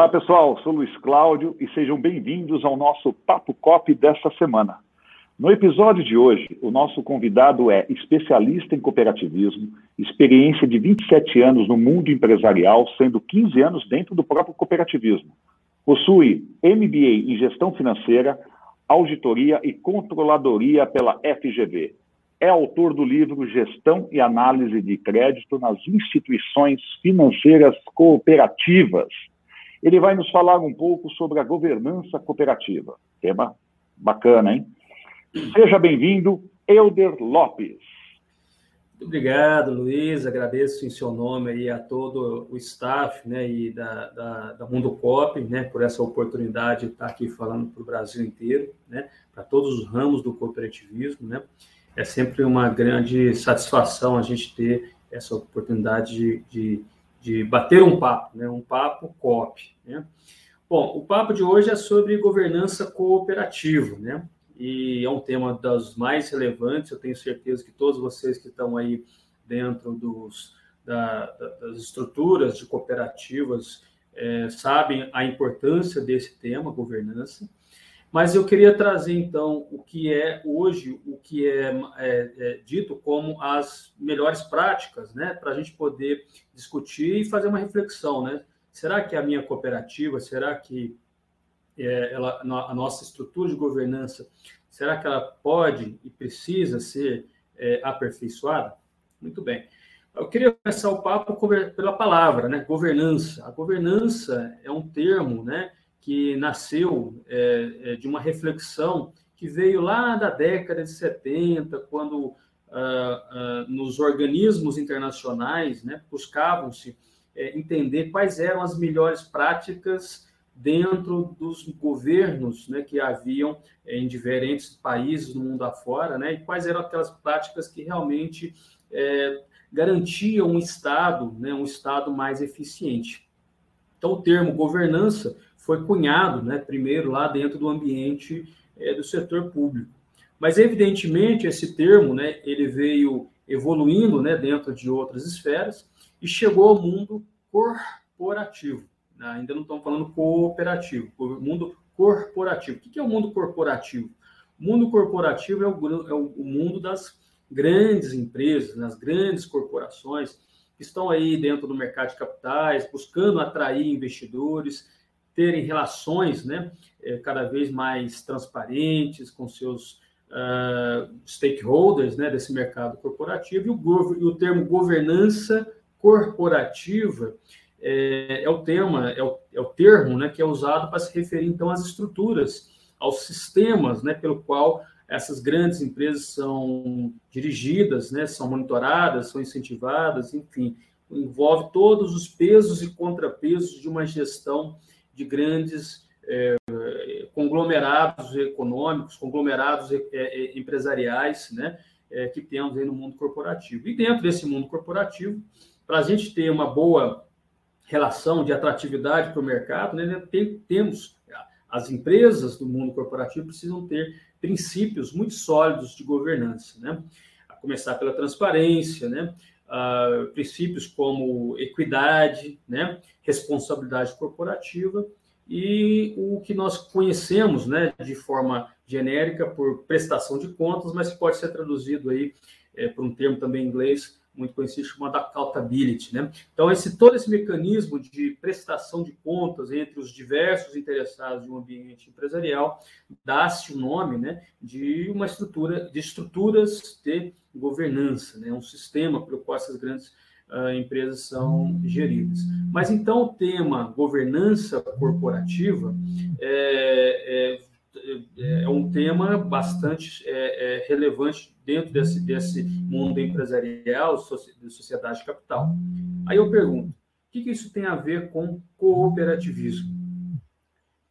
Olá, pessoal. Sou Luiz Cláudio e sejam bem-vindos ao nosso Papo Cop desta semana. No episódio de hoje, o nosso convidado é especialista em cooperativismo, experiência de 27 anos no mundo empresarial, sendo 15 anos dentro do próprio cooperativismo. Possui MBA em gestão financeira, auditoria e controladoria pela FGV. É autor do livro Gestão e Análise de Crédito nas Instituições Financeiras Cooperativas. Ele vai nos falar um pouco sobre a governança cooperativa. Tema bacana, hein? Seja bem-vindo, Elder Lopes. Muito obrigado, Luiz. Agradeço em seu nome aí a todo o staff né, e da, da, da Mundo Cop né, por essa oportunidade de estar aqui falando para o Brasil inteiro, né, para todos os ramos do cooperativismo. Né. É sempre uma grande satisfação a gente ter essa oportunidade de, de, de bater um papo, né, um papo COP. Né. Bom, o papo de hoje é sobre governança cooperativa, né? e é um tema das mais relevantes. Eu tenho certeza que todos vocês que estão aí dentro dos, da, das estruturas de cooperativas é, sabem a importância desse tema, governança. Mas eu queria trazer então o que é hoje, o que é, é, é dito como as melhores práticas, né, para a gente poder discutir e fazer uma reflexão, né? Será que a minha cooperativa, será que é, ela, a nossa estrutura de governança, será que ela pode e precisa ser é, aperfeiçoada? Muito bem. Eu queria começar o papo pela palavra, né? Governança. A governança é um termo, né, que nasceu é, é de uma reflexão que veio lá da década de 70, quando ah, ah, nos organismos internacionais, né, buscavam-se é, entender quais eram as melhores práticas dentro dos governos né, que haviam em diferentes países do mundo afora, né, e quais eram aquelas práticas que realmente é, garantiam um Estado, né, um Estado mais eficiente. Então, o termo governança foi cunhado, né, primeiro lá dentro do ambiente é, do setor público. Mas, evidentemente, esse termo, né, ele veio evoluindo, né, dentro de outras esferas e chegou ao mundo corporativo. Ainda não estamos falando cooperativo, mundo corporativo. O que é o mundo corporativo? O mundo corporativo é o, é o mundo das grandes empresas, das grandes corporações que estão aí dentro do mercado de capitais, buscando atrair investidores, terem relações né, é, cada vez mais transparentes com seus uh, stakeholders né, desse mercado corporativo. E o, e o termo governança corporativa é, é o tema, é o, é o termo né, que é usado para se referir, então, às estruturas, aos sistemas né, pelo qual essas grandes empresas são dirigidas, né, são monitoradas, são incentivadas, enfim, envolve todos os pesos e contrapesos de uma gestão de grandes é, conglomerados econômicos, conglomerados é, empresariais, né, que temos aí no mundo corporativo. E dentro desse mundo corporativo, para a gente ter uma boa relação de atratividade para o mercado, né, tem, temos as empresas do mundo corporativo precisam ter princípios muito sólidos de governança, né? A começar pela transparência, né? Uh, princípios como equidade, né? responsabilidade corporativa e o que nós conhecemos, né, de forma genérica por prestação de contas, mas que pode ser traduzido aí é, por um termo também em inglês muito conhecido chamado accountability, né? Então esse todo esse mecanismo de prestação de contas entre os diversos interessados de um ambiente empresarial dá-se o nome, né, de uma estrutura de estruturas de governança, né, um sistema pelo qual essas grandes uh, empresas são geridas. Mas então o tema governança corporativa é, é é, é um tema bastante relevante dentro desse, desse mundo empresarial, de sociedade capital. Aí eu pergunto, o que, que isso tem a ver com cooperativismo?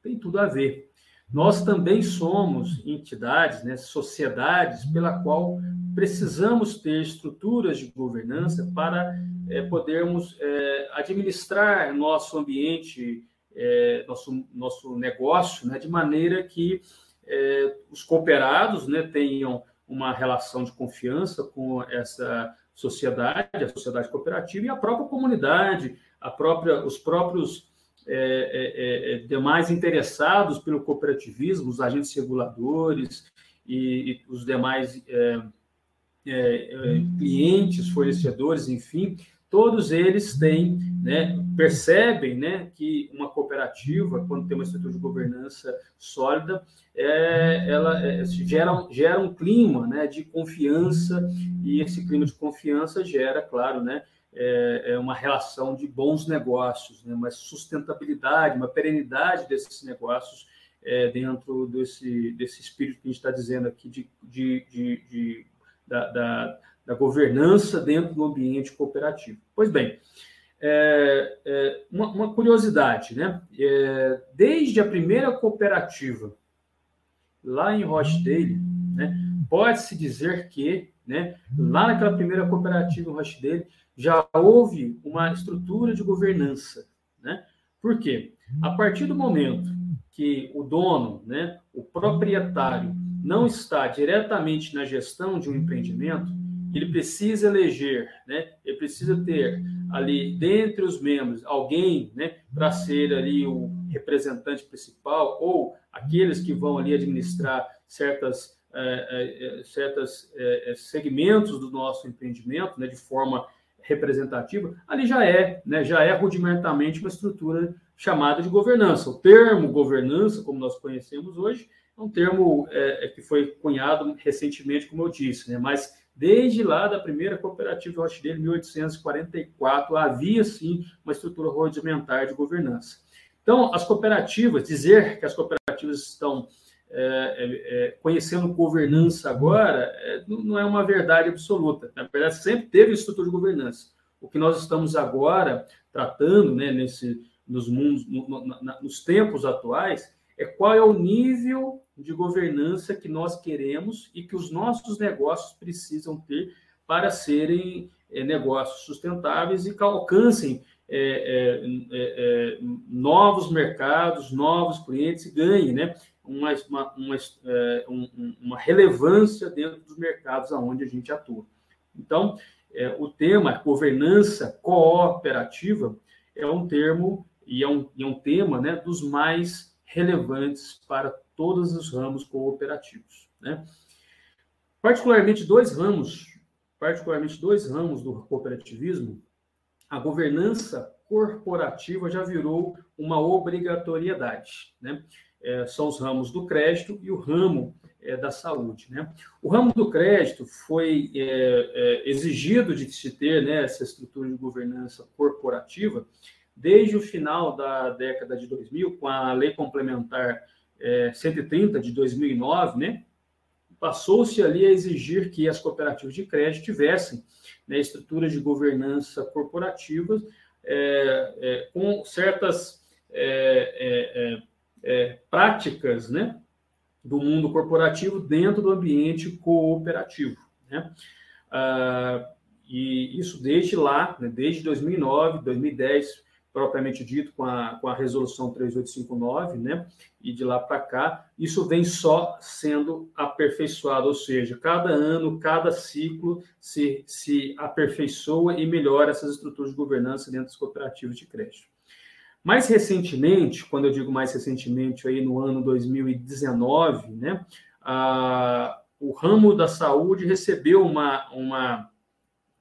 Tem tudo a ver. Nós também somos entidades, né, sociedades, pela qual precisamos ter estruturas de governança para é, podermos é, administrar nosso ambiente é, nosso, nosso negócio, né, de maneira que é, os cooperados né, tenham uma relação de confiança com essa sociedade, a sociedade cooperativa e a própria comunidade, a própria, os próprios é, é, demais interessados pelo cooperativismo, os agentes reguladores e, e os demais clientes, fornecedores, enfim, todos eles têm, né, percebem né, que uma cooperativa, quando tem uma estrutura de governança sólida, é, ela é, gera, gera um clima né, de confiança, e esse clima de confiança gera, claro, né, é, é uma relação de bons negócios, né, uma sustentabilidade, uma perenidade desses negócios é, dentro desse, desse espírito que a gente está dizendo aqui de, de, de, de da, da da governança dentro do ambiente cooperativo. Pois bem, é, é, uma, uma, curiosidade, né? É, desde a primeira cooperativa lá em Rochdale, né, pode-se dizer que, né, lá naquela primeira cooperativa em Rochdale, já houve uma estrutura de governança, né? Por quê? A partir do momento que o dono, né, o proprietário, não está diretamente na gestão de um empreendimento, ele precisa eleger, né? Ele precisa ter ali dentre os membros alguém, né, para ser ali o representante principal ou aqueles que vão ali administrar certas é, é, certas é, segmentos do nosso empreendimento, né, de forma representativa, ali já é, né, já é rudimentarmente uma estrutura chamada de governança. O termo governança, como nós conhecemos hoje, é um termo é, que foi cunhado recentemente, como eu disse, né, mas Desde lá da primeira cooperativa Rochdale, 1844, havia sim uma estrutura rudimentar de governança. Então, as cooperativas, dizer que as cooperativas estão é, é, é conhecendo governança agora, é, não é uma verdade absoluta. Na verdade, sempre teve estrutura de governança. O que nós estamos agora tratando, né, nesse, nos mundos, no, no, na, nos tempos atuais, é qual é o nível de governança que nós queremos e que os nossos negócios precisam ter para serem é, negócios sustentáveis e que alcancem é, é, novos mercados, novos clientes e ganhem né, uma, uma, uma, uma, relevância dentro dos mercados aonde a gente atua. Então, o tema governança cooperativa é um termo e é um, é um tema né, dos mais relevantes para todos os ramos cooperativos. Né? Particularmente dois ramos, particularmente dois ramos do cooperativismo, a governança corporativa já virou uma obrigatoriedade. Né? É, são os ramos do crédito e o ramo é, da saúde. Né? O ramo do crédito foi é, é exigido de se ter né, essa estrutura de governança corporativa desde o final da década de 2000, com a Lei Complementar é, 130 de 2009, né, passou-se ali a exigir que as cooperativas de crédito tivessem né, estruturas de governança corporativas é, é, com certas é, é, é, práticas né, do mundo corporativo dentro do ambiente cooperativo. Né? Ah, e isso desde lá, né, desde 2009, 2010, propriamente dito, com a, com a resolução 3859, né? E de lá para cá, isso vem só sendo aperfeiçoado, ou seja, cada ano, cada ciclo se, se aperfeiçoa e melhora essas estruturas de governança dentro dos cooperativos de crédito. Mais recentemente, quando eu digo mais recentemente, aí no ano 2019, né? A, o ramo da saúde recebeu uma, uma,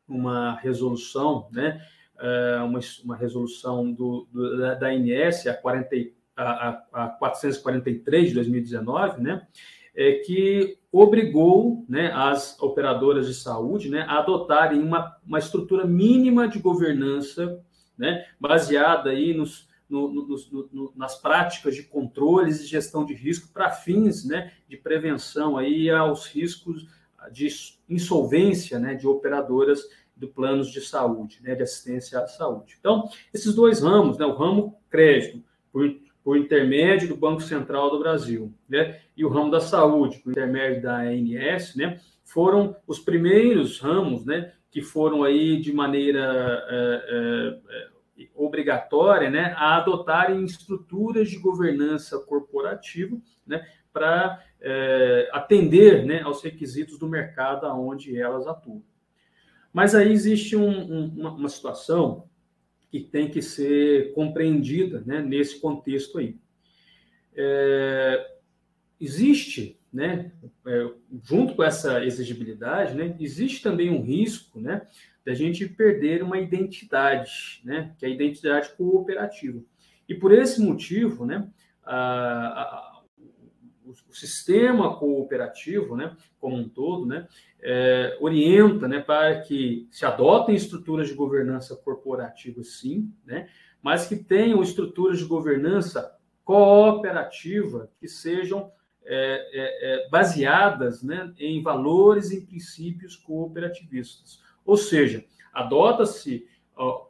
uma resolução, né? É, uma, uma resolução do, do, da, da a, 40, a, a 443 de 2019, né, é, que obrigou né, as operadoras de saúde né, a adotarem uma, uma estrutura mínima de governança né, baseada aí nos, no, no, no, nas práticas de controles e gestão de risco para fins né, de prevenção aí aos riscos de insolvência né, de operadoras do planos de saúde, né, de assistência à saúde. Então, esses dois ramos, né, o ramo crédito, por, por intermédio do Banco Central do Brasil, né, e o ramo da saúde, por intermédio da ANS, né, foram os primeiros ramos, né, que foram aí de maneira é, é, obrigatória, né, a adotarem estruturas de governança corporativa, né, para é, atender, né, aos requisitos do mercado aonde elas atuam. Mas aí existe um, um, uma, situação que tem que ser compreendida né, nesse contexto aí. É, existe, né, é, junto com essa exigibilidade, né, existe também um risco né, da gente perder uma identidade, né, que é a identidade cooperativa. E por esse motivo, né, a, a, o, sistema cooperativo, né, como um todo, né, é, orienta, né, para que se adotem estruturas de governança corporativa, sim, né, mas que tenham estruturas de governança cooperativa que sejam é, é, é baseadas né, em valores e princípios cooperativistas. Ou seja, adota-se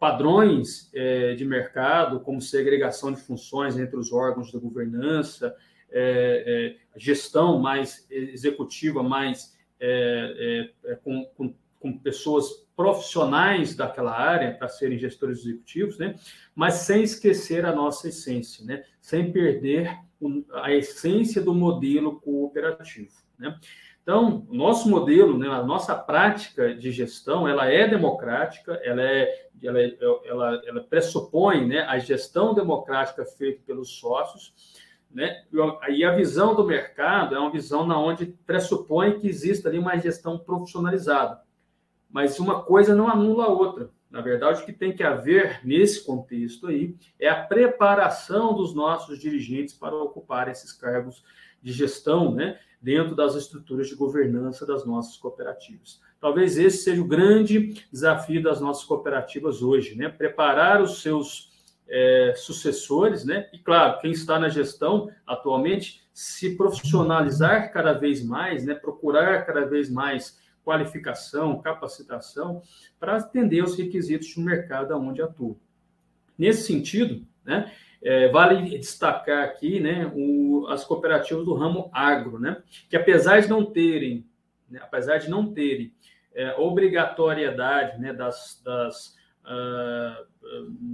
padrões é, de mercado, como segregação de funções entre os órgãos da governança, é, é, gestão mais executiva, mais é, é, com, com, com, pessoas profissionais daquela área para serem gestores executivos, né? mas sem esquecer a nossa essência, né? sem perder a essência do modelo cooperativo. Né? Então, o nosso modelo, né, a nossa prática de gestão, ela é democrática, ela, é, ela, ela, ela pressupõe né, a gestão democrática feita pelos sócios, né? E a visão do mercado é uma visão na onde pressupõe que exista ali uma gestão profissionalizada. Mas uma coisa não anula a outra. Na verdade, o que tem que haver nesse contexto aí é a preparação dos nossos dirigentes para ocupar esses cargos de gestão, né? dentro das estruturas de governança das nossas cooperativas. Talvez esse seja o grande desafio das nossas cooperativas hoje, né? Preparar os seus é, sucessores, né? E claro, quem está na gestão atualmente se profissionalizar cada vez mais, né? Procurar cada vez mais qualificação, capacitação para atender os requisitos do mercado onde atua. Nesse sentido, né? É, vale destacar aqui né, o, as cooperativas do ramo agro, né, que apesar de não terem, né, apesar de não terem é, obrigatoriedade né, das, das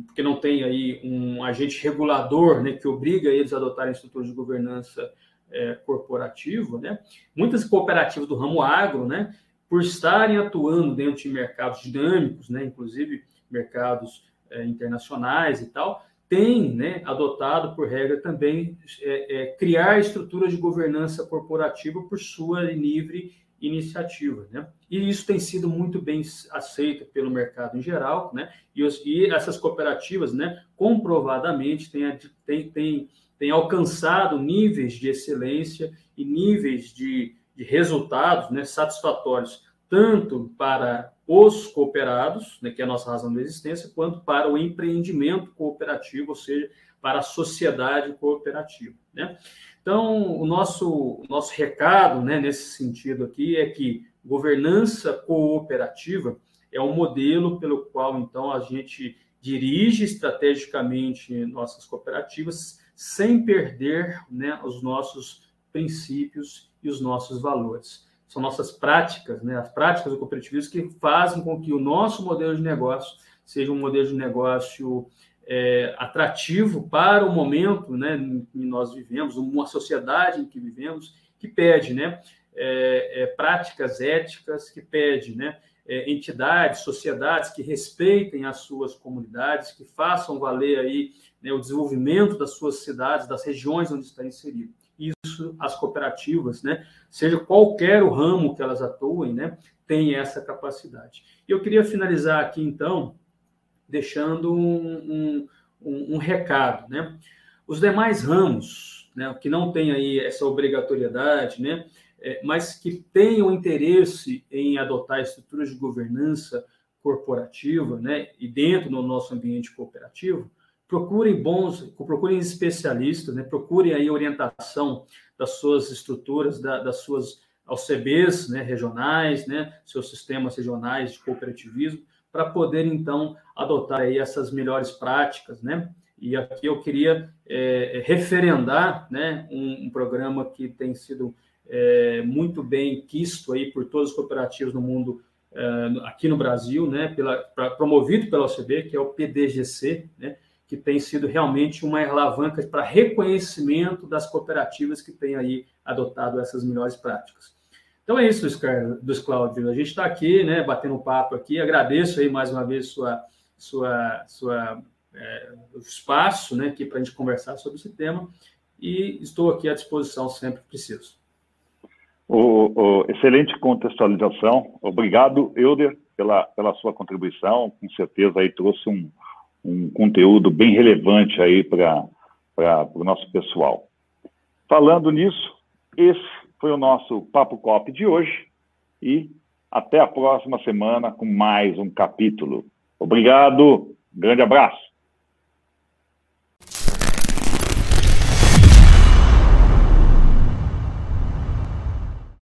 porque não tem aí um agente regulador né, que obriga eles a adotarem estruturas de governança é, corporativa, né, muitas cooperativas do ramo agro, né, por estarem atuando dentro de mercados dinâmicos, né, inclusive mercados é, internacionais e tal, tem né, adotado por regra também é, é, criar estruturas de governança corporativa por sua livre iniciativa. Né? E isso tem sido muito bem aceito pelo mercado em geral, né? e, os, e essas cooperativas, né, comprovadamente, têm, têm, têm, têm alcançado níveis de excelência e níveis de, de resultados né, satisfatórios, tanto para os cooperados, né, que é a nossa razão de existência, quanto para o empreendimento cooperativo, ou seja, para a sociedade cooperativa. Né? Então, o nosso, o nosso recado né, nesse sentido aqui é que governança cooperativa é um modelo pelo qual, então, a gente dirige estrategicamente nossas cooperativas sem perder né, os nossos princípios e os nossos valores. São nossas práticas, né, as práticas do cooperativismo que fazem com que o nosso modelo de negócio seja um modelo de negócio é, atrativo para o momento né, em que nós vivemos, uma sociedade em que vivemos, que pede né, é, é, práticas éticas, que pede né, é, entidades, sociedades que respeitem as suas comunidades, que façam valer aí né, o desenvolvimento das suas cidades, das regiões onde está inserido isso as cooperativas, né, seja qualquer o ramo que elas atuem, né, tem essa capacidade. Eu queria finalizar aqui, então, deixando um, um, um recado, né? Os demais ramos, né, que não têm aí essa obrigatoriedade, né, é, mas que tenham interesse em adotar estruturas de governança corporativa, né, e dentro do nosso ambiente cooperativo, procurem bons, procurem especialistas, né? procurem aí orientação das suas estruturas, da, das suas OCBs né, regionais, né, seus sistemas regionais de cooperativismo, para poder, então, adotar aí essas melhores práticas, né? E aqui eu queria é, referendar né, um, um, programa que tem sido é, muito bem quisto aí por todos os cooperativos no mundo, é, aqui no Brasil, né, pela, pra, promovido pela OCB, que é o PDGC, né, que tem sido realmente uma alavanca para reconhecimento das cooperativas que têm aí adotado essas melhores práticas. Então é isso, Luiz Cláudio. A gente está aqui, né, batendo papo aqui. Agradeço aí mais uma vez sua, sua, sua é, espaço né, aqui para a gente conversar sobre esse tema e estou aqui à disposição sempre que preciso. O, o, excelente contextualização. Obrigado, Euder, pela, pela sua contribuição. Com certeza aí trouxe um, um conteúdo bem relevante aí para o nosso pessoal. Falando nisso, esse foi o nosso Papo Cop de hoje e até a próxima semana com mais um capítulo. Obrigado, grande abraço.